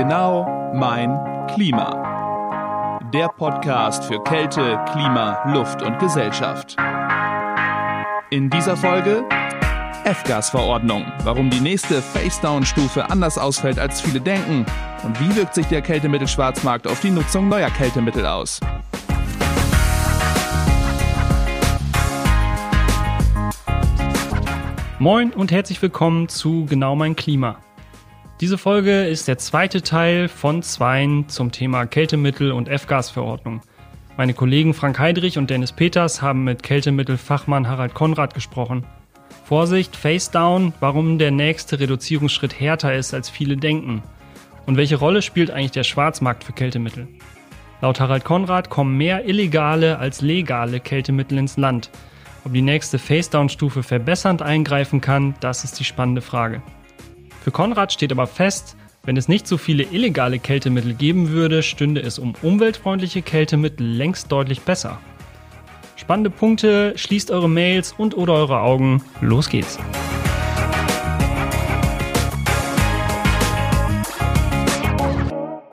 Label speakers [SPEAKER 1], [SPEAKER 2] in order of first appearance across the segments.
[SPEAKER 1] Genau mein Klima. Der Podcast für Kälte, Klima, Luft und Gesellschaft. In dieser Folge F-Gas-Verordnung. Warum die nächste Face-Down-Stufe anders ausfällt, als viele denken. Und wie wirkt sich der Kältemittelschwarzmarkt auf die Nutzung neuer Kältemittel aus?
[SPEAKER 2] Moin und herzlich willkommen zu Genau mein Klima. Diese Folge ist der zweite Teil von zweien zum Thema Kältemittel und F-Gas-Verordnung. Meine Kollegen Frank Heidrich und Dennis Peters haben mit Kältemittelfachmann Harald Konrad gesprochen. Vorsicht, Face Down, warum der nächste Reduzierungsschritt härter ist, als viele denken. Und welche Rolle spielt eigentlich der Schwarzmarkt für Kältemittel? Laut Harald Konrad kommen mehr illegale als legale Kältemittel ins Land. Ob die nächste Face-Down-Stufe verbessernd eingreifen kann, das ist die spannende Frage. Für Konrad steht aber fest, wenn es nicht so viele illegale Kältemittel geben würde, stünde es um umweltfreundliche Kältemittel längst deutlich besser. Spannende Punkte, schließt eure Mails und oder eure Augen. Los geht's.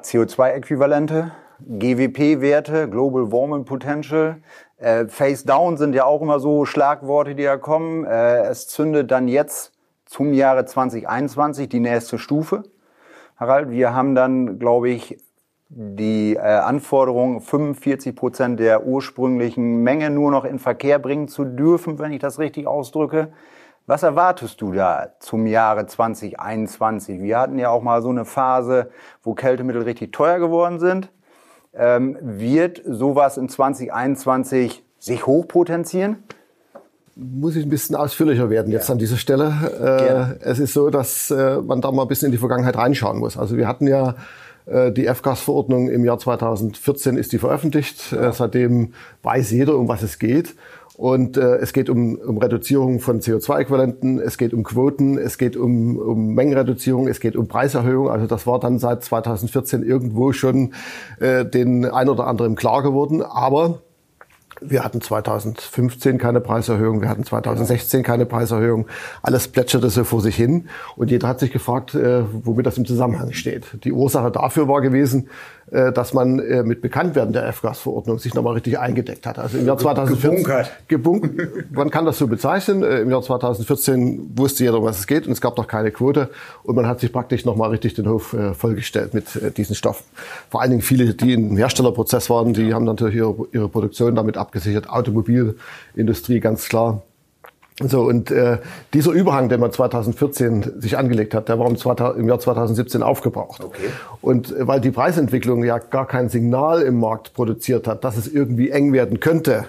[SPEAKER 3] CO2-Äquivalente, GWP-Werte, Global Warming Potential, äh, Face Down sind ja auch immer so Schlagworte, die da kommen. Äh, es zündet dann jetzt zum Jahre 2021 die nächste Stufe. Harald, wir haben dann, glaube ich, die äh, Anforderung, 45 Prozent der ursprünglichen Menge nur noch in Verkehr bringen zu dürfen, wenn ich das richtig ausdrücke. Was erwartest du da zum Jahre 2021? Wir hatten ja auch mal so eine Phase, wo Kältemittel richtig teuer geworden sind. Ähm, wird sowas in 2021 sich hochpotenzieren?
[SPEAKER 4] Muss ich ein bisschen ausführlicher werden jetzt ja. an dieser Stelle. Äh, es ist so, dass äh, man da mal ein bisschen in die Vergangenheit reinschauen muss. Also wir hatten ja äh, die F-Gas-Verordnung im Jahr 2014 ist die veröffentlicht. Ja. Äh, seitdem weiß jeder, um was es geht. Und äh, es geht um, um Reduzierung von CO2-Äquivalenten, es geht um Quoten, es geht um, um Mengenreduzierung, es geht um Preiserhöhung. Also das war dann seit 2014 irgendwo schon äh, den ein oder anderen klar geworden. Aber wir hatten 2015 keine Preiserhöhung, wir hatten 2016 keine Preiserhöhung. Alles plätscherte so vor sich hin und jeder hat sich gefragt, äh, womit das im Zusammenhang steht. Die Ursache dafür war gewesen, dass man äh, mit Bekanntwerden der F-Gas-Verordnung sich nochmal richtig eingedeckt hat. Also im Jahr 2014, gebunkert. man kann das so bezeichnen. Äh, Im Jahr 2014 wusste jeder, um was es geht und es gab noch keine Quote und man hat sich praktisch nochmal richtig den Hof vollgestellt mit diesen Stoffen. Vor allen Dingen viele, die im Herstellerprozess waren, die haben natürlich ihre, ihre Produktion damit abgesichert. Automobilindustrie ganz klar. So, und äh, dieser Überhang, den man 2014 sich angelegt hat, der war im, im Jahr 2017 aufgebraucht. Okay. Und äh, weil die Preisentwicklung ja gar kein Signal im Markt produziert hat, dass es irgendwie eng werden könnte,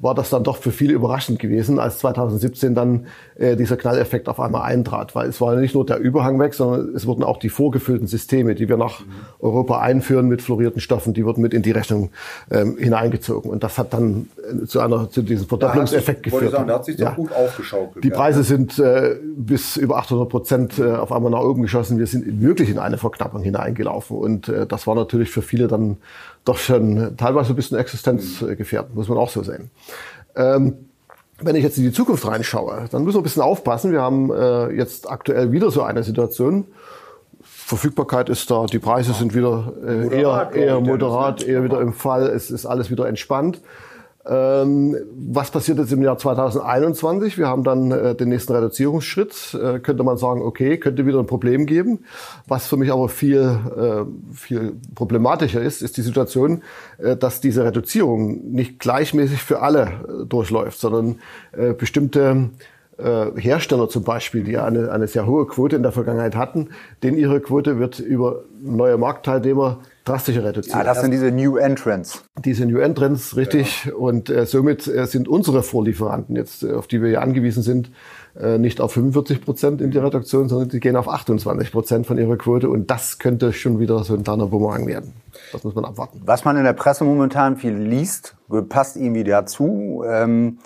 [SPEAKER 4] war das dann doch für viele überraschend gewesen, als 2017 dann äh, dieser Knalleffekt auf einmal eintrat. Weil es war nicht nur der Überhang weg, sondern es wurden auch die vorgefüllten Systeme, die wir nach mhm. Europa einführen mit fluorierten Stoffen, die wurden mit in die Rechnung ähm, hineingezogen. Und das hat dann äh, zu einer zu diesem Verdopplungseffekt geführt. Ich sagen,
[SPEAKER 3] da hat sich ja. gut aufgeschaukelt.
[SPEAKER 4] Die Preise ja. sind äh, bis über 800 Prozent äh, auf einmal nach oben geschossen. Wir sind wirklich in eine Verknappung hineingelaufen. Und äh, das war natürlich für viele dann doch schon teilweise ein bisschen existenzgefährdend, muss man auch so sehen. Ähm, wenn ich jetzt in die Zukunft reinschaue, dann müssen wir ein bisschen aufpassen. Wir haben äh, jetzt aktuell wieder so eine Situation. Verfügbarkeit ist da, die Preise sind wieder äh, moderat, eher, eher moderat, eher wieder im Fall, es ist alles wieder entspannt. Ähm, was passiert jetzt im Jahr 2021? Wir haben dann äh, den nächsten Reduzierungsschritt. Äh, könnte man sagen, okay, könnte wieder ein Problem geben. Was für mich aber viel, äh, viel problematischer ist, ist die Situation, äh, dass diese Reduzierung nicht gleichmäßig für alle äh, durchläuft, sondern äh, bestimmte Hersteller zum Beispiel, die eine, eine sehr hohe Quote in der Vergangenheit hatten, denn ihre Quote wird über neue Marktteilnehmer drastische Reduzierung.
[SPEAKER 3] Ja, das sind diese New Entrants.
[SPEAKER 4] Diese New Entrants, richtig. Ja. Und äh, somit äh, sind unsere Vorlieferanten jetzt, äh, auf die wir ja angewiesen sind, äh, nicht auf 45 Prozent in die Reduktion, sondern die gehen auf 28 Prozent von ihrer Quote. Und das könnte schon wieder so ein kleiner Bumerang werden. Das muss man abwarten.
[SPEAKER 3] Was man in der Presse momentan viel liest, passt irgendwie dazu, ähm,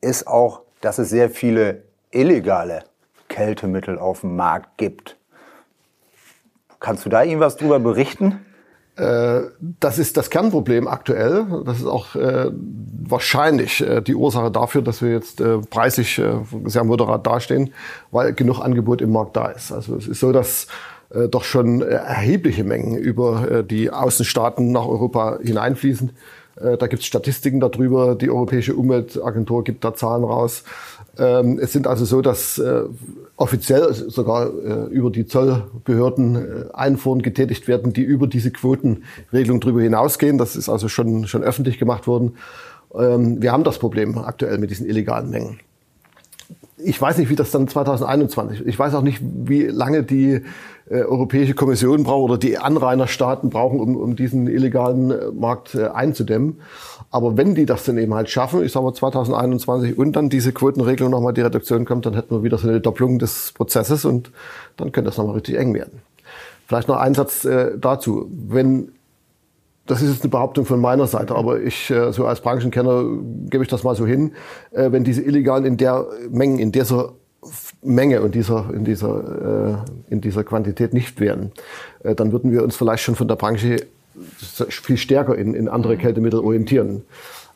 [SPEAKER 3] ist auch, dass es sehr viele illegale Kältemittel auf dem Markt gibt. Kannst du da irgendwas drüber berichten?
[SPEAKER 4] Äh, das ist das Kernproblem aktuell. Das ist auch äh, wahrscheinlich äh, die Ursache dafür, dass wir jetzt äh, preislich äh, sehr moderat dastehen, weil genug Angebot im Markt da ist. Also es ist so, dass äh, doch schon erhebliche Mengen über die Außenstaaten nach Europa hineinfließen. Da gibt es Statistiken darüber. Die Europäische Umweltagentur gibt da Zahlen raus. Ähm, es sind also so, dass äh, offiziell sogar äh, über die Zollbehörden äh, Einfuhren getätigt werden, die über diese Quotenregelung darüber hinausgehen. Das ist also schon, schon öffentlich gemacht worden. Ähm, wir haben das Problem aktuell mit diesen illegalen Mengen. Ich weiß nicht, wie das dann 2021, ich weiß auch nicht, wie lange die äh, Europäische Kommission braucht oder die Anrainerstaaten brauchen, um, um diesen illegalen äh, Markt äh, einzudämmen. Aber wenn die das dann eben halt schaffen, ich sage mal 2021 und dann diese Quotenregelung nochmal die Reduktion kommt, dann hätten wir wieder so eine Doppelung des Prozesses und dann könnte das nochmal richtig eng werden. Vielleicht noch ein Satz äh, dazu. Wenn das ist jetzt eine Behauptung von meiner Seite, aber ich, äh, so als Branchenkenner, gebe ich das mal so hin. Äh, wenn diese Illegalen in der Mengen, in dieser Menge und dieser, in dieser, äh, in dieser Quantität nicht wären, dann würden wir uns vielleicht schon von der Branche viel stärker in, in andere mhm. Kältemittel orientieren.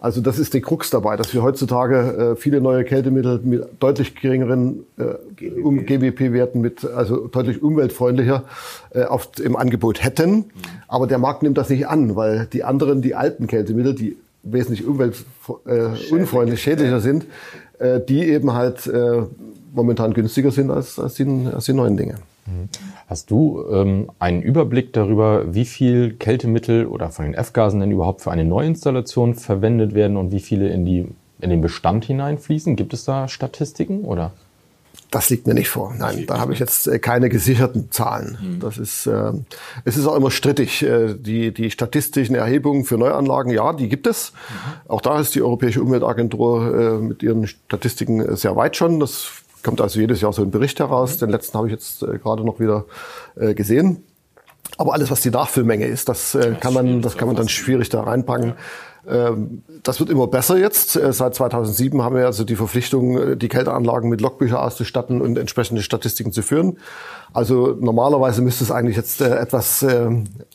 [SPEAKER 4] Also das ist die Krux dabei, dass wir heutzutage äh, viele neue Kältemittel mit deutlich geringeren äh, um GWP-Werten, mit also deutlich umweltfreundlicher äh, oft im Angebot hätten. Mhm. Aber der Markt nimmt das nicht an, weil die anderen, die alten Kältemittel, die wesentlich umweltunfreundlich, äh, schädlicher sind, äh, die eben halt äh, momentan günstiger sind als, als, die, als die neuen Dinge.
[SPEAKER 5] Mhm. Hast du ähm, einen Überblick darüber, wie viel Kältemittel oder von den F-Gasen denn überhaupt für eine Neuinstallation verwendet werden und wie viele in, die, in den Bestand hineinfließen? Gibt es da Statistiken oder?
[SPEAKER 4] Das liegt mir nicht vor. Nein, da habe ich jetzt äh, keine gesicherten Zahlen. Mhm. Das ist, äh, es ist auch immer strittig. Äh, die, die statistischen Erhebungen für Neuanlagen, ja, die gibt es. Mhm. Auch da ist die Europäische Umweltagentur äh, mit ihren Statistiken sehr weit schon. Das kommt also jedes Jahr so ein Bericht heraus. Den letzten habe ich jetzt äh, gerade noch wieder äh, gesehen. Aber alles, was die Nachfüllmenge ist, das, äh, kann man, das kann man dann schwierig da reinpacken. Ähm, das wird immer besser jetzt. Äh, seit 2007 haben wir also die Verpflichtung, äh, die Kälteanlagen mit Logbücher auszustatten und entsprechende Statistiken zu führen. Also normalerweise müsste es eigentlich jetzt äh, etwas,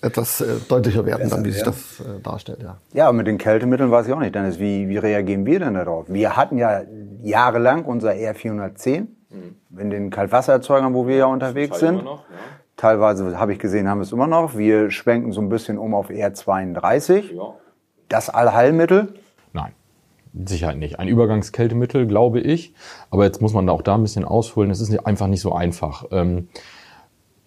[SPEAKER 4] etwas deutlicher werden, dann, wie sich das darstellt. Ja.
[SPEAKER 3] ja, mit den Kältemitteln weiß ich auch nicht, Dennis. Wie, wie reagieren wir denn darauf? Wir hatten ja jahrelang unser R410 mhm. in den Kaltwassererzeugern, wo wir ja unterwegs sind. Noch, ja. Teilweise habe ich gesehen, haben wir es immer noch. Wir schwenken so ein bisschen um auf R32. Ja das Allheilmittel?
[SPEAKER 5] Nein. Sicherheit nicht. Ein Übergangskältemittel, glaube ich. Aber jetzt muss man auch da ein bisschen ausholen. Es ist einfach nicht so einfach. Ähm,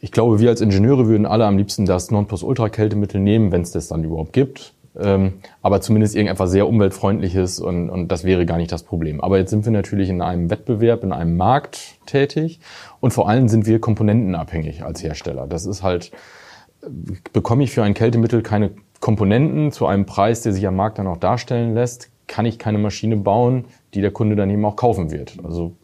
[SPEAKER 5] ich glaube, wir als Ingenieure würden alle am liebsten das Nonplusultra-Kältemittel nehmen, wenn es das dann überhaupt gibt. Ähm, aber zumindest irgendetwas sehr umweltfreundliches und, und das wäre gar nicht das Problem. Aber jetzt sind wir natürlich in einem Wettbewerb, in einem Markt tätig und vor allem sind wir komponentenabhängig als Hersteller. Das ist halt, bekomme ich für ein Kältemittel keine Komponenten zu einem Preis, der sich am Markt dann auch darstellen lässt, kann ich keine Maschine bauen, die der Kunde dann eben auch kaufen wird. Also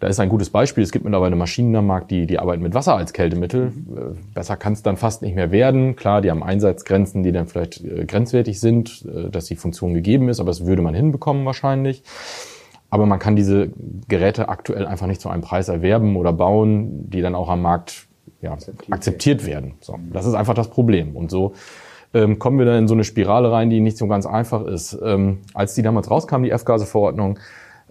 [SPEAKER 5] da ist ein gutes Beispiel. Es gibt mittlerweile Maschinen am Markt, die, die arbeiten mit Wasser als Kältemittel. Äh, besser kann es dann fast nicht mehr werden. Klar, die haben Einsatzgrenzen, die dann vielleicht äh, grenzwertig sind, äh, dass die Funktion gegeben ist, aber das würde man hinbekommen wahrscheinlich. Aber man kann diese Geräte aktuell einfach nicht zu einem Preis erwerben oder bauen, die dann auch am Markt ja, akzeptiert werden. So, das ist einfach das Problem. Und so ähm, kommen wir dann in so eine Spirale rein, die nicht so ganz einfach ist. Ähm, als die damals rauskam, die F-Gase-Verordnung,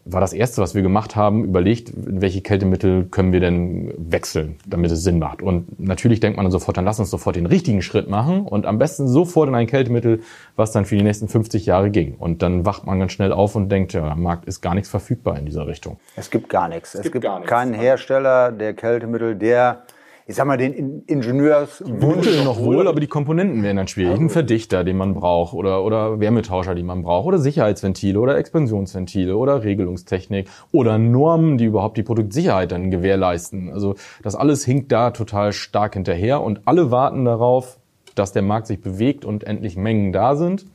[SPEAKER 5] war das erste, was wir gemacht haben, überlegt, welche Kältemittel können wir denn wechseln, damit es Sinn macht. Und natürlich denkt man dann sofort, dann lass uns sofort den richtigen Schritt machen und am besten sofort in ein Kältemittel, was dann für die nächsten 50 Jahre ging. Und dann wacht man ganz schnell auf und denkt, ja, am Markt ist gar nichts verfügbar in dieser Richtung.
[SPEAKER 3] Es gibt gar nichts. Es, es gibt, gibt gar keinen Hersteller der Kältemittel, der ich sag mal, den Ingenieurswunsch.
[SPEAKER 5] noch wohl, aber die Komponenten wären dann schwierig. Ein Verdichter, den man braucht, oder, oder Wärmetauscher, die man braucht, oder Sicherheitsventile, oder Expansionsventile, oder Regelungstechnik, oder Normen, die überhaupt die Produktsicherheit dann gewährleisten. Also das alles hinkt da total stark hinterher und alle warten darauf, dass der Markt sich bewegt und endlich Mengen da sind.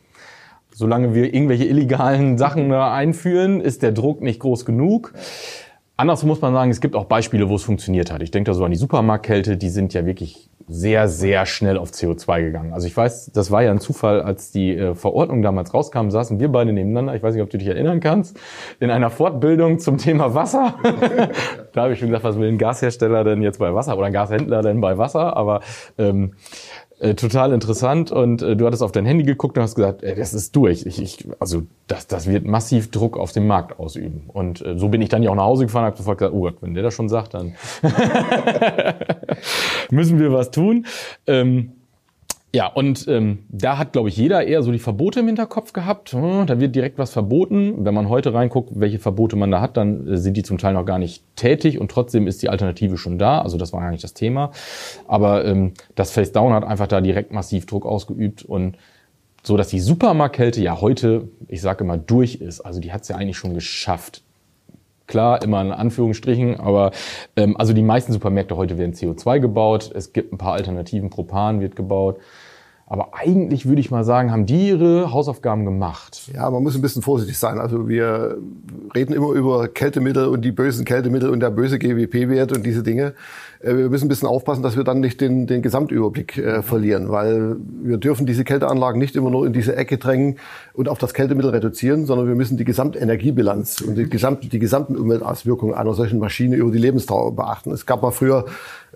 [SPEAKER 5] Solange wir irgendwelche illegalen Sachen einführen, ist der Druck nicht groß genug. Andersrum muss man sagen, es gibt auch Beispiele, wo es funktioniert hat. Ich denke da so an die Supermarktkälte, die sind ja wirklich sehr, sehr schnell auf CO2 gegangen. Also ich weiß, das war ja ein Zufall, als die äh, Verordnung damals rauskam, saßen wir beide nebeneinander, ich weiß nicht, ob du dich erinnern kannst, in einer Fortbildung zum Thema Wasser. da habe ich schon gesagt, was will ein Gashersteller denn jetzt bei Wasser oder ein Gashändler denn bei Wasser? Aber ähm, Äh, total interessant und äh, du hattest auf dein Handy geguckt und hast gesagt, ey, das ist durch. Ich, ich, also das, das wird massiv Druck auf den Markt ausüben. Und äh, so bin ich dann ja auch nach Hause gefahren und habe sofort gesagt, oh Gott, wenn der das schon sagt, dann müssen wir was tun. Ähm, ja, und ähm, da hat, glaube ich, jeder eher so die Verbote im Hinterkopf gehabt. Hm, da wird direkt was verboten. Wenn man heute reinguckt, welche Verbote man da hat, dann äh, sind die zum Teil noch gar nicht tätig und trotzdem ist die Alternative schon da. Also das war eigentlich das Thema. Aber ähm, das Face Down hat einfach da direkt massiv Druck ausgeübt und so, dass die Supermarktkälte ja heute, ich sage immer, durch ist. Also die hat es ja eigentlich schon geschafft. Klar, immer in Anführungsstrichen, aber ähm, also die meisten Supermärkte heute werden CO2 gebaut. Es gibt ein paar Alternativen, Propan wird gebaut. Aber eigentlich würde ich mal sagen, haben die ihre Hausaufgaben gemacht.
[SPEAKER 4] Ja, man muss ein bisschen vorsichtig sein. Also wir reden immer über Kältemittel und die bösen Kältemittel und der böse GWP-Wert und diese Dinge. Äh, wir müssen ein bisschen aufpassen, dass wir dann nicht den, den Gesamtüberblick äh, verlieren, weil wir dürfen diese Kälteanlagen nicht immer nur in diese Ecke drängen und auf das Kältemittel reduzieren, sondern wir müssen die Gesamtenergiebilanz und die, gesamt, die gesamten Umweltauswirkungen einer solchen Maschine über die Lebensdauer beachten. Es gab mal früher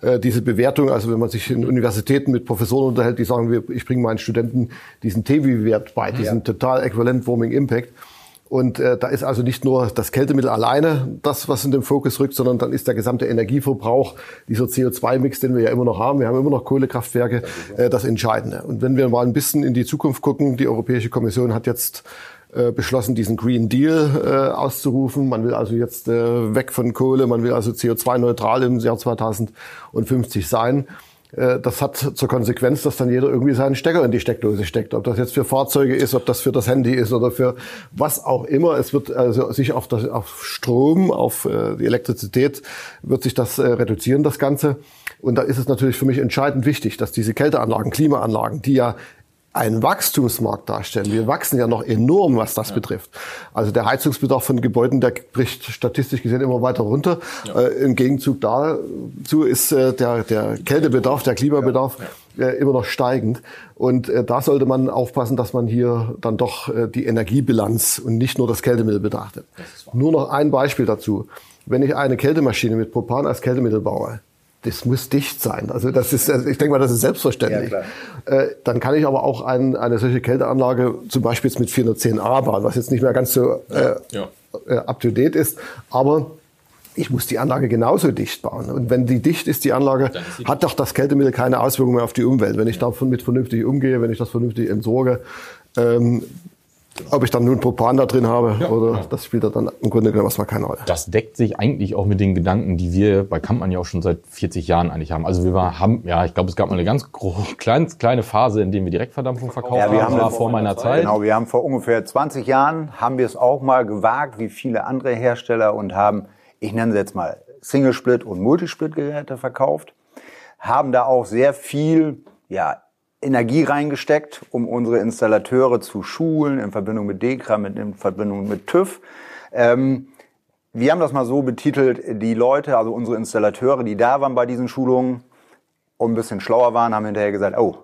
[SPEAKER 4] äh, diese Bewertung, also wenn man sich in Universitäten mit Professoren unterhält, die sagen, ich bringe meinen Studenten diesen TEWI-Wert bei, diesen ja. Total Equivalent Warming Impact. Und äh, da ist also nicht nur das Kältemittel alleine das, was in den Fokus rückt, sondern dann ist der gesamte Energieverbrauch, dieser CO2-Mix, den wir ja immer noch haben, wir haben immer noch Kohlekraftwerke, äh, das Entscheidende. Und wenn wir mal ein bisschen in die Zukunft gucken, die Europäische Kommission hat jetzt äh, beschlossen, diesen Green Deal äh, auszurufen. Man will also jetzt äh, weg von Kohle, man will also CO2-neutral im Jahr 2050 sein. Äh, das hat zur Konsequenz, dass dann jeder irgendwie seinen Stecker in die Steckdose steckt. Ob das jetzt für Fahrzeuge ist, ob das für das Handy ist oder für was auch immer. Es wird also sich auf, das, auf Strom, auf äh, die Elektrizität wird sich das äh, reduzieren, das Ganze. Und da ist es natürlich für mich entscheidend wichtig, dass diese Kälteanlagen, Klimaanlagen, die ja einen Wachstumsmarkt darstellen. Wir wachsen ja noch enorm, was das ja. betrifft. Also der Heizungsbedarf von Gebäuden, der bricht statistisch gesehen immer weiter runter. Ja. Äh, Im Gegenzug dazu ist äh, der, der Kältebedarf, der Klimabedarf ja. äh, immer noch steigend. Und äh, da sollte man aufpassen, dass man hier dann doch äh, die Energiebilanz und nicht nur das Kältemittel betrachtet. Das nur noch ein Beispiel dazu. Wenn ich eine Kältemaschine mit Propan als Kältemittel baue, das muss dicht sein. Also das ist, also ich denke mal, das ist selbstverständlich. Ja, äh, dann kann ich aber auch ein, eine solche Kälteanlage zum Beispiel jetzt mit 410a bauen, was jetzt nicht mehr ganz so äh, ja. äh, up to date ist, aber ich muss die Anlage genauso dicht bauen. Und wenn die dicht ist, die Anlage, hat doch das Kältemittel keine Auswirkungen mehr auf die Umwelt. Wenn ich ja. davon mit vernünftig umgehe, wenn ich das vernünftig entsorge, ähm, ob ich dann nun Propan da drin habe ja, oder ja. das spielt dann im Grunde genommen erstmal keine Rolle.
[SPEAKER 5] Das deckt sich eigentlich auch mit den Gedanken, die wir bei Kampmann ja auch schon seit 40 Jahren eigentlich haben. Also wir war, haben, ja, ich glaube, es gab mal eine ganz kleine, kleine Phase, in der wir Direktverdampfung verkauft ja, wir haben. Das war vor meiner Zeit.
[SPEAKER 3] Genau, wir haben vor ungefähr 20 Jahren haben wir es auch mal gewagt, wie viele andere Hersteller und haben, ich nenne sie jetzt mal Single Split und Multisplit Geräte verkauft, haben da auch sehr viel, ja, Energie reingesteckt, um unsere Installateure zu schulen, in Verbindung mit DEKRA, mit, in Verbindung mit TÜV. Ähm, wir haben das mal so betitelt, die Leute, also unsere Installateure, die da waren bei diesen Schulungen und ein bisschen schlauer waren, haben hinterher gesagt, oh,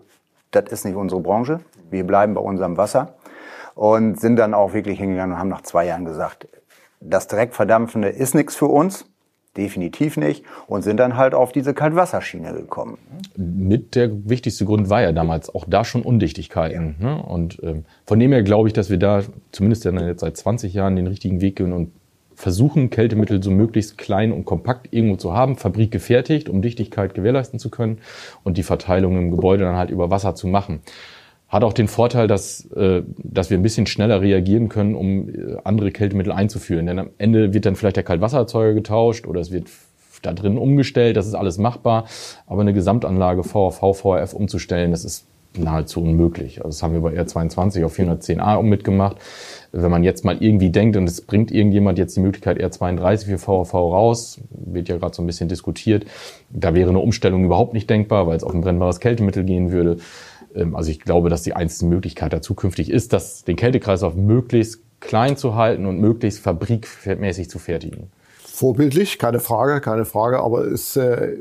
[SPEAKER 3] das ist nicht unsere Branche, wir bleiben bei unserem Wasser und sind dann auch wirklich hingegangen und haben nach zwei Jahren gesagt, das Dreckverdampfende ist nichts für uns, definitiv nicht und sind dann halt auf diese Kaltwasserschiene gekommen.
[SPEAKER 5] Mit der wichtigste Grund war ja damals auch da schon Undichtigkeiten. Ja. Ne? Und ähm, von dem her glaube ich, dass wir da zumindest jetzt seit 20 Jahren den richtigen Weg gehen und versuchen, Kältemittel so möglichst klein und kompakt irgendwo zu haben, Fabrik gefertigt, um Dichtigkeit gewährleisten zu können und die Verteilung im Gebäude dann halt über Wasser zu machen. Hat auch den Vorteil, dass, äh, dass wir ein bisschen schneller reagieren können, um äh, andere Kältemittel einzuführen. Denn am Ende wird dann vielleicht der Kaltwassererzeuger getauscht oder es wird da drin umgestellt, das ist alles machbar. Aber eine Gesamtanlage VAV, VRF umzustellen, das ist nahezu unmöglich. Also das haben wir bei R22 auf 410a mitgemacht. Wenn man jetzt mal irgendwie denkt und es bringt irgendjemand jetzt die Möglichkeit R32 für VAV raus, wird ja gerade so ein bisschen diskutiert, da wäre eine Umstellung überhaupt nicht denkbar, weil es auf ein brennbares Kältemittel gehen würde. Ähm, also ich glaube, dass die einzige Möglichkeit da zukünftig ist, dass den Kältekreislauf möglichst klein zu halten und möglichst fabrikmäßig zu fertigen.
[SPEAKER 4] Vorbildlich, keine Frage, keine Frage, aber ist äh,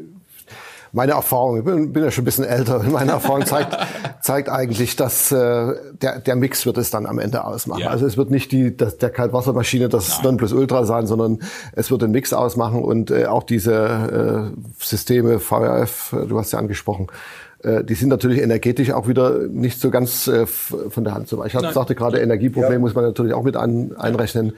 [SPEAKER 4] meine Erfahrung, ich bin, bin ja schon ein bisschen älter, meine Erfahrung zeigt, zeigt eigentlich, dass äh, der, der Mix wird es dann am Ende ausmachen. Ja. Also es wird nicht die, das, der Kaltwassermaschine das Nein. Nonplusultra sein, sondern es wird den Mix ausmachen und äh, auch diese äh, Systeme, VRF, du hast ja angesprochen, äh, die sind natürlich energetisch auch wieder nicht so ganz äh, von der Hand zu machen. Ich hab, sagte gerade, Energieproblem ja. muss man natürlich auch mit ein, einrechnen.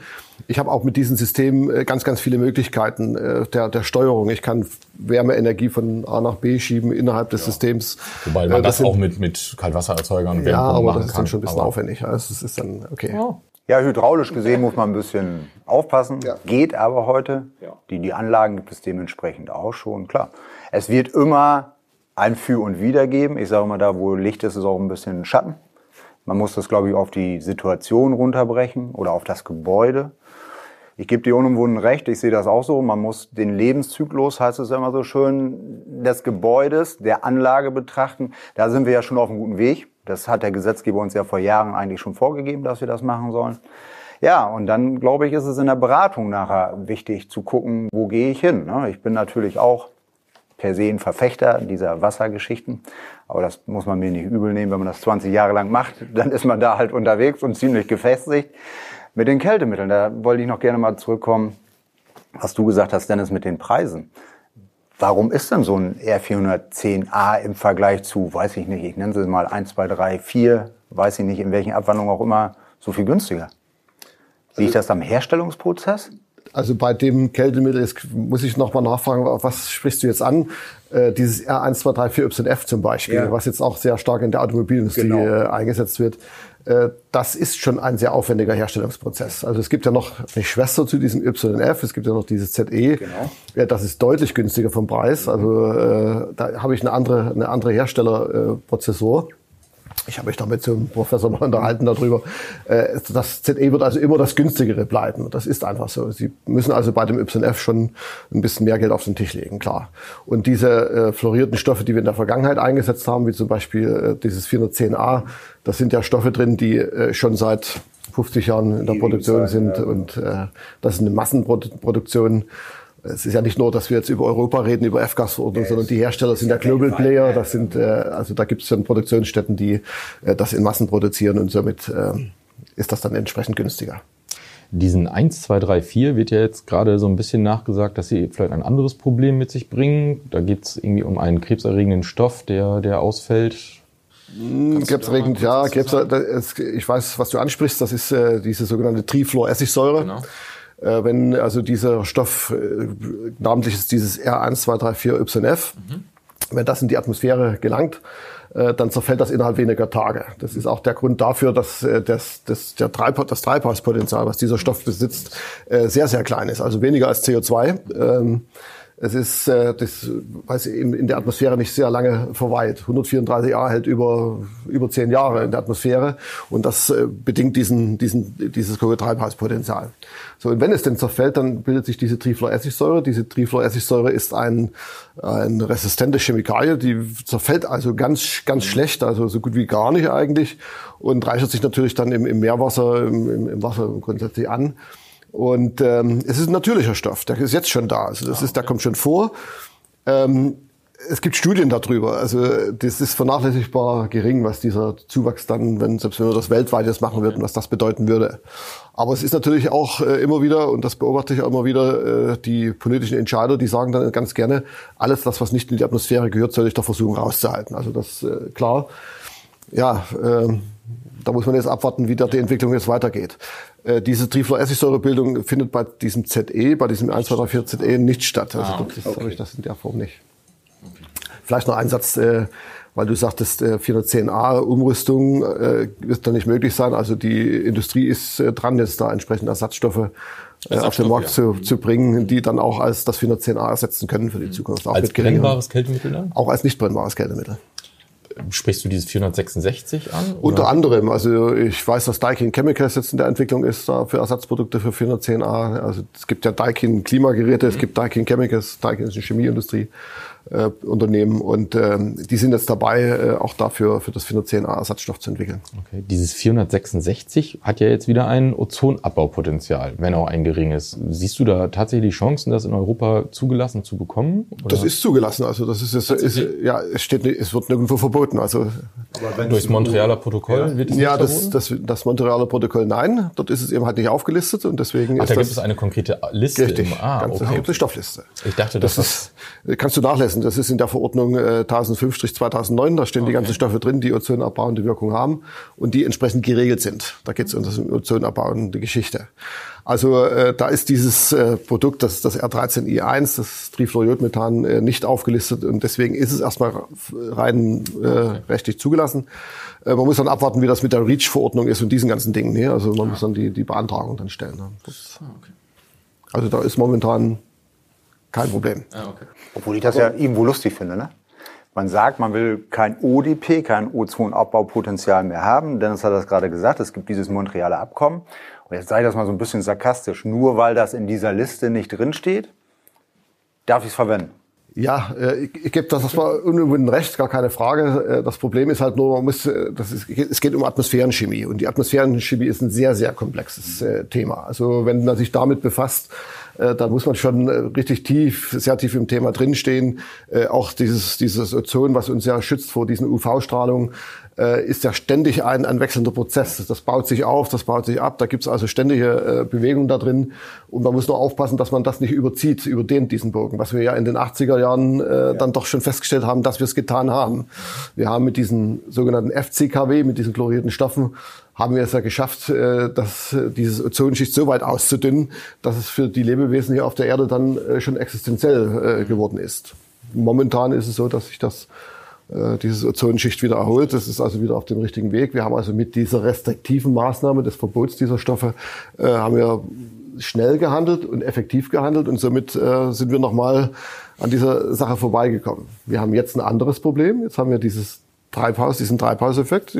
[SPEAKER 4] Ich habe auch mit diesem System äh, ganz, ganz viele Möglichkeiten äh, der, der Steuerung. Ich kann Wärmeenergie von A nach B schieben innerhalb des ja. Systems.
[SPEAKER 5] Wobei man äh, das, das sind, auch mit, mit Kaltwassererzeugern
[SPEAKER 4] Ja, aber das ist dann schon ein bisschen aufwendig. Also das ist dann okay.
[SPEAKER 3] Ja. Ja, hydraulisch gesehen muss man ein bisschen aufpassen. Ja. Geht aber heute. Ja. Die, die Anlagen gibt es dementsprechend auch schon. Klar. Es wird immer ein Für und Wider geben. Ich sage mal, da wo Licht ist, ist auch ein bisschen Schatten. Man muss das, glaube ich, auf die Situation runterbrechen oder auf das Gebäude. Ich gebe dir unumwunden recht, ich sehe das auch so. Man muss den Lebenszyklus, heißt es immer so schön, des Gebäudes, der Anlage betrachten. Da sind wir ja schon auf einem guten Weg. Das hat der Gesetzgeber uns ja vor Jahren eigentlich schon vorgegeben, dass wir das machen sollen. Ja, und dann glaube ich, ist es in der Beratung nachher wichtig zu gucken, wo gehe ich hin. Ne? Ich bin natürlich auch per se ein Verfechter dieser Wassergeschichten. Aber das muss man mir nicht übel nehmen, wenn man das 20 Jahre lang macht, dann ist man da halt unterwegs und ziemlich gefestigt. Mit den Kältemitteln, da wollte ich noch gerne mal zurückkommen, was du gesagt hast, Dennis, mit den Preisen. Warum ist denn so ein R410A im Vergleich zu, weiß ich nicht, ich nenne es mal 1, 2, 3, 4, weiß ich nicht, in welchen Abwandlungen auch immer, so viel günstiger? Liegt das am Herstellungsprozess?
[SPEAKER 4] Also bei dem Kältemittel ist, muss ich nochmal nachfragen, was sprichst du jetzt an? Äh, dieses R1234YF zum Beispiel, ja. was jetzt auch sehr stark in der Automobilindustrie genau. äh, eingesetzt wird. Äh, das ist schon ein sehr aufwendiger Herstellungsprozess. Also es gibt ja noch eine Schwester zu diesem YF, es gibt ja noch dieses ZE. Genau. Ja, das ist deutlich günstiger vom Preis. Also äh, da habe ich eine andere, eine andere Herstellerprozessor. Ich habe mich da mit so einem Professor mal unterhalten darüber. Äh, das ZE wird also immer das günstigere bleiben. Das ist einfach so. Sie müssen also bei dem YF schon ein bisschen mehr Geld auf den Tisch legen, klar. Und diese äh, fluorierten Stoffe, die wir in der Vergangenheit eingesetzt haben, wie zum Beispiel äh, dieses 410a, das sind ja Stoffe drin, die schon seit 50 Jahren in der Produktion sind und das ist eine Massenproduktion. Es ist ja nicht nur, dass wir jetzt über Europa reden, über F-Gas-Verordnung, sondern die Hersteller sind ja Global Player. Das sind, äh, also da gibt es schon Produktionsstätten, die äh, das in Massen produzieren und somit äh, ist das dann entsprechend günstiger.
[SPEAKER 5] Diesen 1, 2, 3, 4 wird ja jetzt gerade so ein bisschen nachgesagt, dass sie vielleicht ein anderes Problem mit sich bringen. Da geht es irgendwie um einen krebserregenden Stoff, der, der ausfällt.
[SPEAKER 4] Krebserregend, ja. Krebs, ich weiß, was du ansprichst. Das ist äh, diese sogenannte Trifluoressigsäure. Genau. Äh, wenn also dieser Stoff, äh, namentlich ist dieses R1234YF, mhm. wenn das in die Atmosphäre gelangt, äh, dann zerfällt das innerhalb weniger Tage. Das ist auch der Grund dafür, dass äh, das, das, der Treib, das Treibhauspotenzial, was dieser Stoff besitzt, äh, sehr, sehr klein ist, also weniger als CO2. Ähm, es ist, äh, das weiß ich, in der Atmosphäre nicht sehr lange verweilt. 134 A hält über über zehn Jahre in der Atmosphäre und das äh, bedingt diesen, diesen, dieses hohe Treibhauspotenzial. So und wenn es denn zerfällt, dann bildet sich diese Trifluoressigsäure. Diese Trifluoressigsäure ist ein ein resistente Chemikalie, die zerfällt also ganz ganz schlecht, also so gut wie gar nicht eigentlich und reichert sich natürlich dann im, im Meerwasser, im, im Wasser grundsätzlich an. Und ähm, es ist ein natürlicher Stoff, der ist jetzt schon da. Also das ist, der kommt schon vor. Ähm, es gibt Studien darüber. Also das ist vernachlässigbar gering, was dieser Zuwachs dann, wenn selbst wenn wir das weltweit jetzt machen würden, was das bedeuten würde. Aber es ist natürlich auch äh, immer wieder, und das beobachte ich auch immer wieder, äh, die politischen Entscheider, die sagen dann ganz gerne, alles das, was nicht in die Atmosphäre gehört, soll ich doch versuchen rauszuhalten. Also das äh, klar. Ja, äh, da muss man jetzt abwarten, wie da die Entwicklung jetzt weitergeht. Äh, diese Trifluoressigsäurebildung findet bei diesem ZE, bei diesem 1, 2, 3, 4 ZE nicht statt. Also ah, das, okay. das in der Form nicht. Vielleicht noch ein Satz, äh, weil du sagtest, äh, 410a Umrüstung äh, wird da nicht möglich sein. Also die Industrie ist äh, dran, jetzt da entsprechende Ersatzstoffe auf den Markt ja. zu, zu bringen, die dann auch als das 410a ersetzen können für die Zukunft.
[SPEAKER 5] Auch als brennbares Kältemittel dann?
[SPEAKER 4] Auch als nicht brennbares Kältemittel.
[SPEAKER 5] Sprichst du dieses 466 an?
[SPEAKER 4] Oder? Unter anderem. Also ich weiß, dass Daikin Chemicals jetzt in der Entwicklung ist da für Ersatzprodukte für 410a. Also es gibt ja Daikin Klimageräte, mhm. es gibt Daikin Chemicals, Daikin ist eine Chemieindustrie äh, Unternehmen und ähm, die sind jetzt dabei, äh, auch dafür für das 410a Ersatzstoff zu entwickeln.
[SPEAKER 5] Okay. Dieses 466 hat ja jetzt wieder ein Ozonabbaupotenzial, wenn auch ein geringes. Siehst du da tatsächlich Chancen, das in Europa zugelassen zu bekommen?
[SPEAKER 4] Oder? Das ist zugelassen, also das ist, ist, ist ja, es steht, es wird nirgendwo verboten. Also
[SPEAKER 5] Durchs Montrealer Protokoll
[SPEAKER 4] ja.
[SPEAKER 5] wird es
[SPEAKER 4] Ja,
[SPEAKER 5] nicht
[SPEAKER 4] das,
[SPEAKER 5] verboten?
[SPEAKER 4] das, das Montrealer Protokoll nein. Dort ist es eben halt nicht aufgelistet und deswegen
[SPEAKER 5] Ach,
[SPEAKER 4] ist
[SPEAKER 5] da
[SPEAKER 4] das
[SPEAKER 5] gibt es eine konkrete Liste.
[SPEAKER 4] richtig.
[SPEAKER 5] Im, ah,
[SPEAKER 4] ganz,
[SPEAKER 5] okay.
[SPEAKER 4] gibt es eine Stoffliste.
[SPEAKER 5] Ich dachte,
[SPEAKER 4] Das
[SPEAKER 5] das,
[SPEAKER 4] ist, kannst du nachlesen. Das ist in der Verordnung äh, 1005-2009. Da stehen die ganzen Stoffe drin, die ozonabbauende Wirkung haben und die entsprechend geregelt sind. Da geht es um das ozonabbauende Geschichte. Also äh, da ist dieses äh, Produkt, das, das R13I1, das Trifluoriodmethan, äh, nicht aufgelistet und deswegen ist es erstmal rein äh, rechtlich zugelassen. Äh, man muss dann abwarten, wie das mit der REACH-Verordnung ist und diesen ganzen Dingen. Ne? Also man muss dann die, die Beantragung dann stellen. Ne? Das, also da ist momentan kein Problem.
[SPEAKER 3] Obwohl ich das ja irgendwo lustig finde. Ne? Man sagt, man will kein ODP, kein Ozonabbaupotenzial mehr haben. Dennis hat das gerade gesagt, es gibt dieses Montrealer Abkommen. Und jetzt sage ich das mal so ein bisschen sarkastisch. Nur weil das in dieser Liste nicht drinsteht, darf ich es verwenden.
[SPEAKER 4] Ja, äh, ich, ich gebe das erstmal unüberwunden recht, gar keine Frage. Äh, Das Problem ist halt nur, man muss, äh, das ist, es geht um Atmosphärenchemie und die Atmosphärenchemie ist ein sehr, sehr komplexes Thema. Also wenn man sich damit befasst, äh, dann muss man schon äh, richtig tief, sehr tief im Thema drinstehen. Äh, Auch dieses, dieses Ozon, was uns ja schützt vor diesen UV-Strahlungen, äh, ist ja ständig ein, ein wechselnder Prozess. Das baut sich auf, das baut sich ab. Da gibt es also ständige äh, Bewegung da drin. Und man muss nur aufpassen, dass man das nicht überzieht, überdehnt diesen Bogen. Was wir ja in den 80er Jahren äh, dann doch schon festgestellt haben, dass wir es getan haben. Wir haben mit diesen sogenannten FCKW, mit diesen chlorierten Stoffen, haben wir es ja geschafft, äh, dass dieses Ozonschicht so weit auszudünnen, dass es für die Lebewesen hier auf der Erde dann äh, schon existenziell äh, geworden ist. Momentan ist es so, dass sich das dieses Ozonschicht wieder erholt. Das ist also wieder auf dem richtigen Weg. Wir haben also mit dieser restriktiven Maßnahme des Verbots dieser Stoffe haben wir schnell gehandelt und effektiv gehandelt und somit sind wir nochmal an dieser Sache vorbeigekommen. Wir haben jetzt ein anderes Problem. Jetzt haben wir dieses Treibhaus, diesen Treibhauseffekt.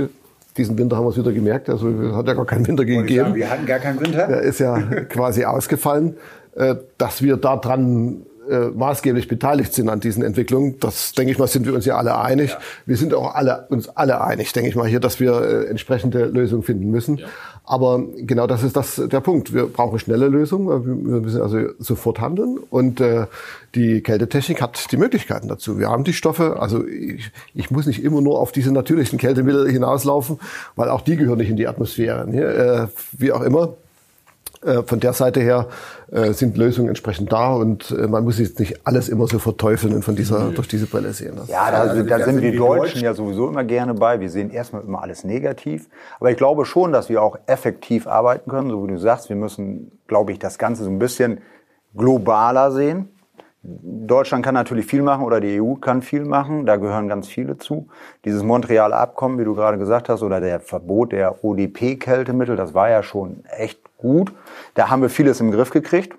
[SPEAKER 4] Diesen Winter haben wir es wieder gemerkt. Also es hat ja gar keinen Winter gegeben.
[SPEAKER 3] wir hatten gar keinen Winter.
[SPEAKER 4] Der ist ja quasi ausgefallen, äh, dass wir daran äh, maßgeblich beteiligt sind an diesen Entwicklungen. Das denke ich mal, sind wir uns ja alle einig. Wir sind auch alle uns alle einig, denke ich mal hier, dass wir äh, entsprechende Lösungen finden müssen. Aber genau das ist das der Punkt. Wir brauchen schnelle Lösungen. Wir müssen also sofort handeln und äh, die Kältetechnik hat die Möglichkeiten dazu. Wir haben die Stoffe. Also ich, ich muss nicht immer nur auf diese natürlichen Kältemittel hinauslaufen, weil auch die gehören nicht in die Atmosphäre. Ne? Äh, wie auch immer. Äh, Von der Seite her äh, sind Lösungen entsprechend da und äh, man muss jetzt nicht alles immer so verteufeln und von dieser, durch diese Brille sehen. Das
[SPEAKER 3] Ja, da, da sind wir Deutschen ja sowieso immer gerne bei. Wir sehen erstmal immer alles negativ. Aber ich glaube schon, dass wir auch effektiv arbeiten können. So wie du sagst, wir müssen, glaube ich, das Ganze so ein bisschen globaler sehen. Deutschland kann natürlich viel machen oder die EU kann viel machen. Da gehören ganz viele zu. Dieses Montrealer Abkommen, wie du gerade gesagt hast, oder der Verbot der ODP-Kältemittel, das war ja schon echt gut. Da haben wir vieles im Griff gekriegt.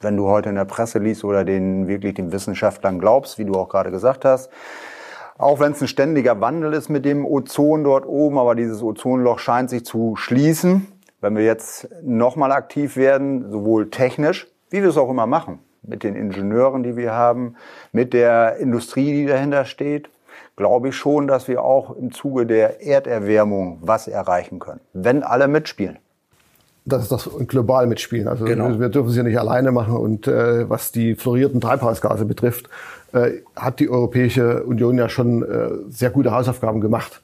[SPEAKER 3] Wenn du heute in der Presse liest oder den wirklich den Wissenschaftlern glaubst, wie du auch gerade gesagt hast. Auch wenn es ein ständiger Wandel ist mit dem Ozon dort oben, aber dieses Ozonloch scheint sich zu schließen. Wenn wir jetzt nochmal aktiv werden, sowohl technisch, wie wir es auch immer machen, mit den Ingenieuren, die wir haben, mit der Industrie, die dahinter steht, glaube ich schon, dass wir auch im Zuge der Erderwärmung was erreichen können, wenn alle mitspielen.
[SPEAKER 4] Das ist das global mitspielen. Also
[SPEAKER 3] Genau.
[SPEAKER 4] wir, wir dürfen es ja nicht alleine machen. Und äh, was die fluorierten Treibhausgase betrifft, äh, hat die Europäische Union ja schon äh, sehr gute Hausaufgaben gemacht.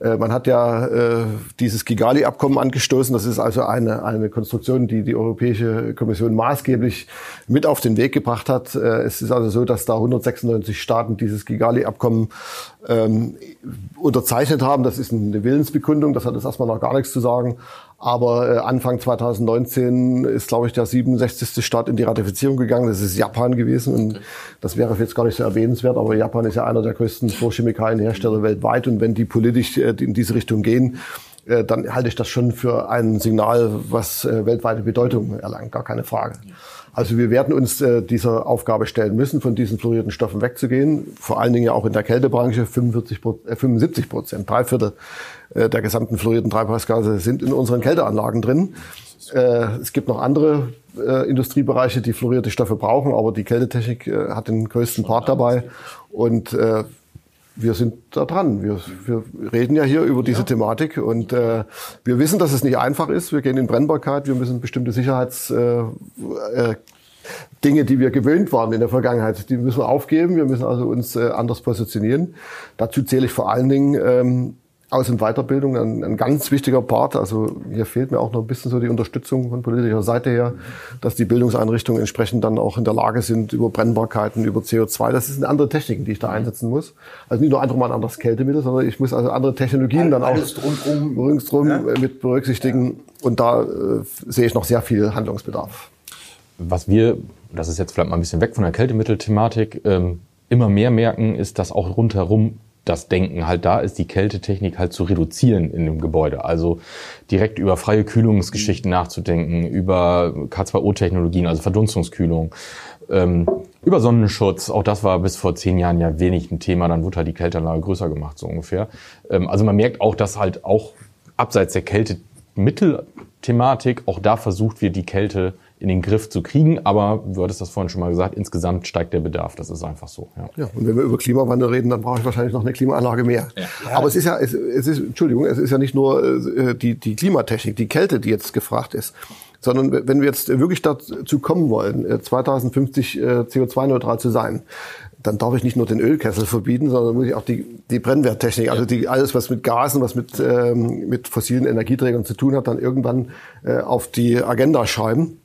[SPEAKER 4] Äh, man hat ja äh, dieses Kigali-Abkommen angestoßen. Das ist also eine, eine Konstruktion, die die Europäische Kommission maßgeblich mit auf den Weg gebracht hat. Äh, es ist also so, dass da 196 Staaten dieses Kigali-Abkommen ähm, unterzeichnet haben. Das ist eine Willensbekundung. Das hat jetzt erstmal noch gar nichts zu sagen. Aber äh, Anfang 2019 ist, glaube ich, der 67. Staat in die Ratifizierung gegangen. Das ist Japan gewesen. Und das wäre jetzt gar nicht so erwähnenswert. Aber Japan ist ja einer der größten Vorchemikalienhersteller weltweit. Und wenn die politisch äh, in diese Richtung gehen, äh, dann halte ich das schon für ein Signal, was äh, weltweite Bedeutung erlangt. Gar keine Frage. Also wir werden uns äh, dieser Aufgabe stellen müssen, von diesen fluorierten Stoffen wegzugehen. Vor allen Dingen ja auch in der Kältebranche 45, Pro- äh, 75 Prozent, drei Viertel äh, der gesamten fluorierten Treibhausgase sind in unseren Kälteanlagen drin. Äh, es gibt noch andere äh, Industriebereiche, die fluorierte Stoffe brauchen, aber die Kältetechnik äh, hat den größten Part dabei. Und äh, wir sind da dran. Wir, wir reden ja hier über diese Thematik und äh, wir wissen, dass es nicht einfach ist. Wir gehen in Brennbarkeit. Wir müssen bestimmte Sicherheits äh, äh, Dinge, die wir gewöhnt waren in der Vergangenheit, die müssen wir aufgeben. Wir müssen also uns äh, anders positionieren. Dazu zähle ich vor allen Dingen ähm, Aus- und Weiterbildung ein, ein, ganz wichtiger Part. Also hier fehlt mir auch noch ein bisschen so die Unterstützung von politischer Seite her, dass die Bildungseinrichtungen entsprechend dann auch in der Lage sind, über Brennbarkeiten, über CO2, das sind andere Techniken, die ich da einsetzen muss. Also nicht nur einfach mal ein anderes Kältemittel, sondern ich muss also andere Technologien dann auch rundherum, rundherum ja? mit berücksichtigen. Und da äh, sehe ich noch sehr viel Handlungsbedarf.
[SPEAKER 5] Was wir, das ist jetzt vielleicht mal ein bisschen weg von der Kältemittelthematik, ähm, immer mehr merken, ist, dass auch rundherum das Denken halt da ist, die Kältetechnik halt zu reduzieren in dem Gebäude. Also direkt über freie Kühlungsgeschichten nachzudenken, über K2O-Technologien, also Verdunstungskühlung, ähm, über Sonnenschutz. Auch das war bis vor zehn Jahren ja wenig ein Thema. Dann wurde halt die Kälteanlage größer gemacht, so ungefähr. Ähm, also man merkt auch, dass halt auch abseits der Kältemittelthematik auch da versucht wird, die Kälte in den Griff zu kriegen. Aber du hattest das vorhin schon mal gesagt, insgesamt steigt der Bedarf. Das ist einfach so.
[SPEAKER 4] Ja, ja und wenn wir über Klimawandel reden, dann brauche ich wahrscheinlich noch eine Klimaanlage mehr. Ja. Aber es ist ja, es, es ist, Entschuldigung, es ist ja nicht nur äh, die, die Klimatechnik, die Kälte, die jetzt gefragt ist sondern wenn wir jetzt wirklich dazu kommen wollen, 2050 äh, äh, CO2-neutral zu sein, dann darf ich nicht nur den Ölkessel verbieten, sondern muss ich auch die, die Brennwerttechnik, also die, alles, was mit Gasen, was mit, ähm, mit fossilen Energieträgern zu tun hat, dann irgendwann äh, auf die Agenda schreiben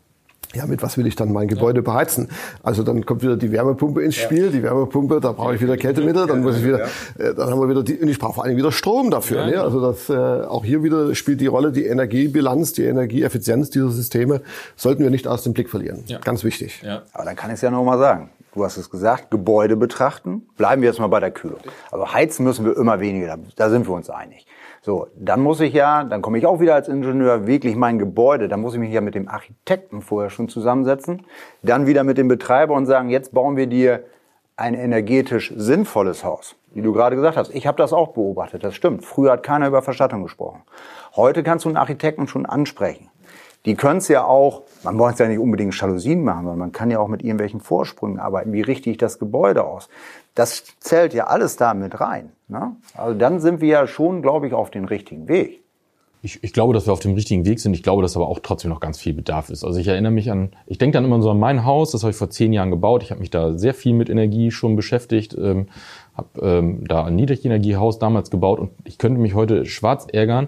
[SPEAKER 4] ja, mit was will ich dann mein Gebäude ja. beheizen? Also dann kommt wieder die Wärmepumpe ins Spiel. Ja. Die Wärmepumpe, da brauche ich wieder Kältemittel, dann muss ich wieder, äh, dann haben wir wieder die, und ich brauche vor allem wieder Strom dafür. Ne? Also das, äh, auch hier wieder spielt die Rolle die Energiebilanz, die Energieeffizienz dieser Systeme sollten wir nicht aus dem Blick verlieren. Ja. Ganz wichtig.
[SPEAKER 3] Ja. Aber dann kann ich es ja noch mal sagen. Du hast es gesagt, Gebäude betrachten. Bleiben wir jetzt mal bei der Kühlung. Aber heizen müssen wir immer weniger. Da sind wir uns einig. So, dann muss ich ja, dann komme ich auch wieder als Ingenieur wirklich mein Gebäude, dann muss ich mich ja mit dem Architekten vorher schon zusammensetzen, dann wieder mit dem Betreiber und sagen, jetzt bauen wir dir ein energetisch sinnvolles Haus. Wie du gerade gesagt hast, ich habe das auch beobachtet, das stimmt. Früher hat keiner über Verstattung gesprochen. Heute kannst du einen Architekten schon ansprechen. Die können es ja auch, man muss ja nicht unbedingt Jalousien machen, sondern man kann ja auch mit irgendwelchen Vorsprüngen arbeiten. Wie richte ich das Gebäude aus? Das zählt ja alles da mit rein. Ne? Also dann sind wir ja schon, glaube ich, auf dem richtigen Weg.
[SPEAKER 5] Ich, ich glaube, dass wir auf dem richtigen Weg sind. Ich glaube, dass aber auch trotzdem noch ganz viel Bedarf ist. Also ich erinnere mich an, ich denke dann immer so an mein Haus, das habe ich vor zehn Jahren gebaut. Ich habe mich da sehr viel mit Energie schon beschäftigt. Ähm, habe ähm, da ein Niedrigenergiehaus damals gebaut und ich könnte mich heute schwarz ärgern.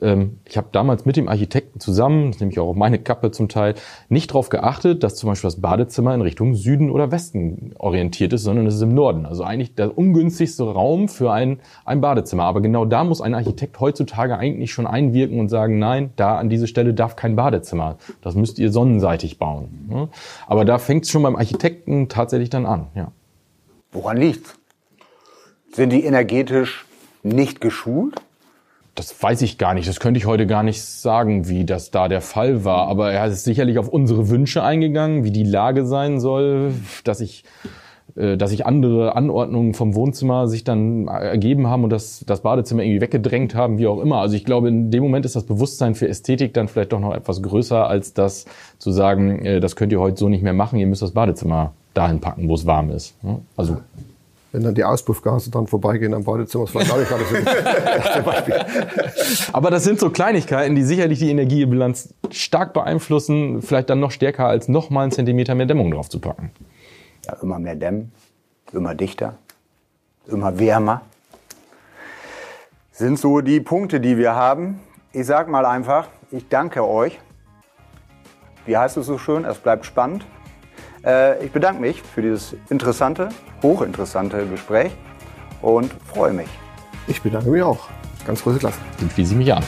[SPEAKER 5] Ähm, ich habe damals mit dem Architekten zusammen, das nehme ich auch auf meine Kappe zum Teil, nicht darauf geachtet, dass zum Beispiel das Badezimmer in Richtung Süden oder Westen orientiert ist, sondern es ist im Norden. Also eigentlich der ungünstigste Raum für ein, ein Badezimmer. Aber genau da muss ein Architekt heutzutage eigentlich schon einwirken und sagen, nein, da an diese Stelle darf kein Badezimmer. Das müsst ihr sonnenseitig bauen. Aber da fängt es schon beim Architekten tatsächlich dann an. Ja.
[SPEAKER 3] Woran liegt's? Sind die energetisch nicht geschult?
[SPEAKER 5] Das weiß ich gar nicht. Das könnte ich heute gar nicht sagen, wie das da der Fall war. Aber er ist sicherlich auf unsere Wünsche eingegangen, wie die Lage sein soll, dass ich, äh, dass sich andere Anordnungen vom Wohnzimmer sich dann ergeben haben und das, das Badezimmer irgendwie weggedrängt haben, wie auch immer. Also ich glaube, in dem Moment ist das Bewusstsein für Ästhetik dann vielleicht doch noch etwas größer, als das zu sagen, äh, das könnt ihr heute so nicht mehr machen, ihr müsst das Badezimmer dahin packen, wo es warm ist. Also
[SPEAKER 4] wenn dann die Auspuffgase dann vorbeigehen am Badezimmer, das war glaube ich gerade so
[SPEAKER 5] Beispiel. Aber das sind so Kleinigkeiten, die sicherlich die Energiebilanz stark beeinflussen, vielleicht dann noch stärker als noch mal einen Zentimeter mehr Dämmung drauf zu packen.
[SPEAKER 3] Ja, immer mehr dämmen, immer dichter, immer wärmer. Sind so die Punkte, die wir haben. Ich sag mal einfach, ich danke euch. Wie heißt es so schön? Es bleibt spannend. Äh, ich bedanke mich für dieses interessante, hochinteressante Gespräch und freue mich.
[SPEAKER 4] Ich bedanke mich auch. Ganz große Klasse.
[SPEAKER 5] Dem schließe ich mich an.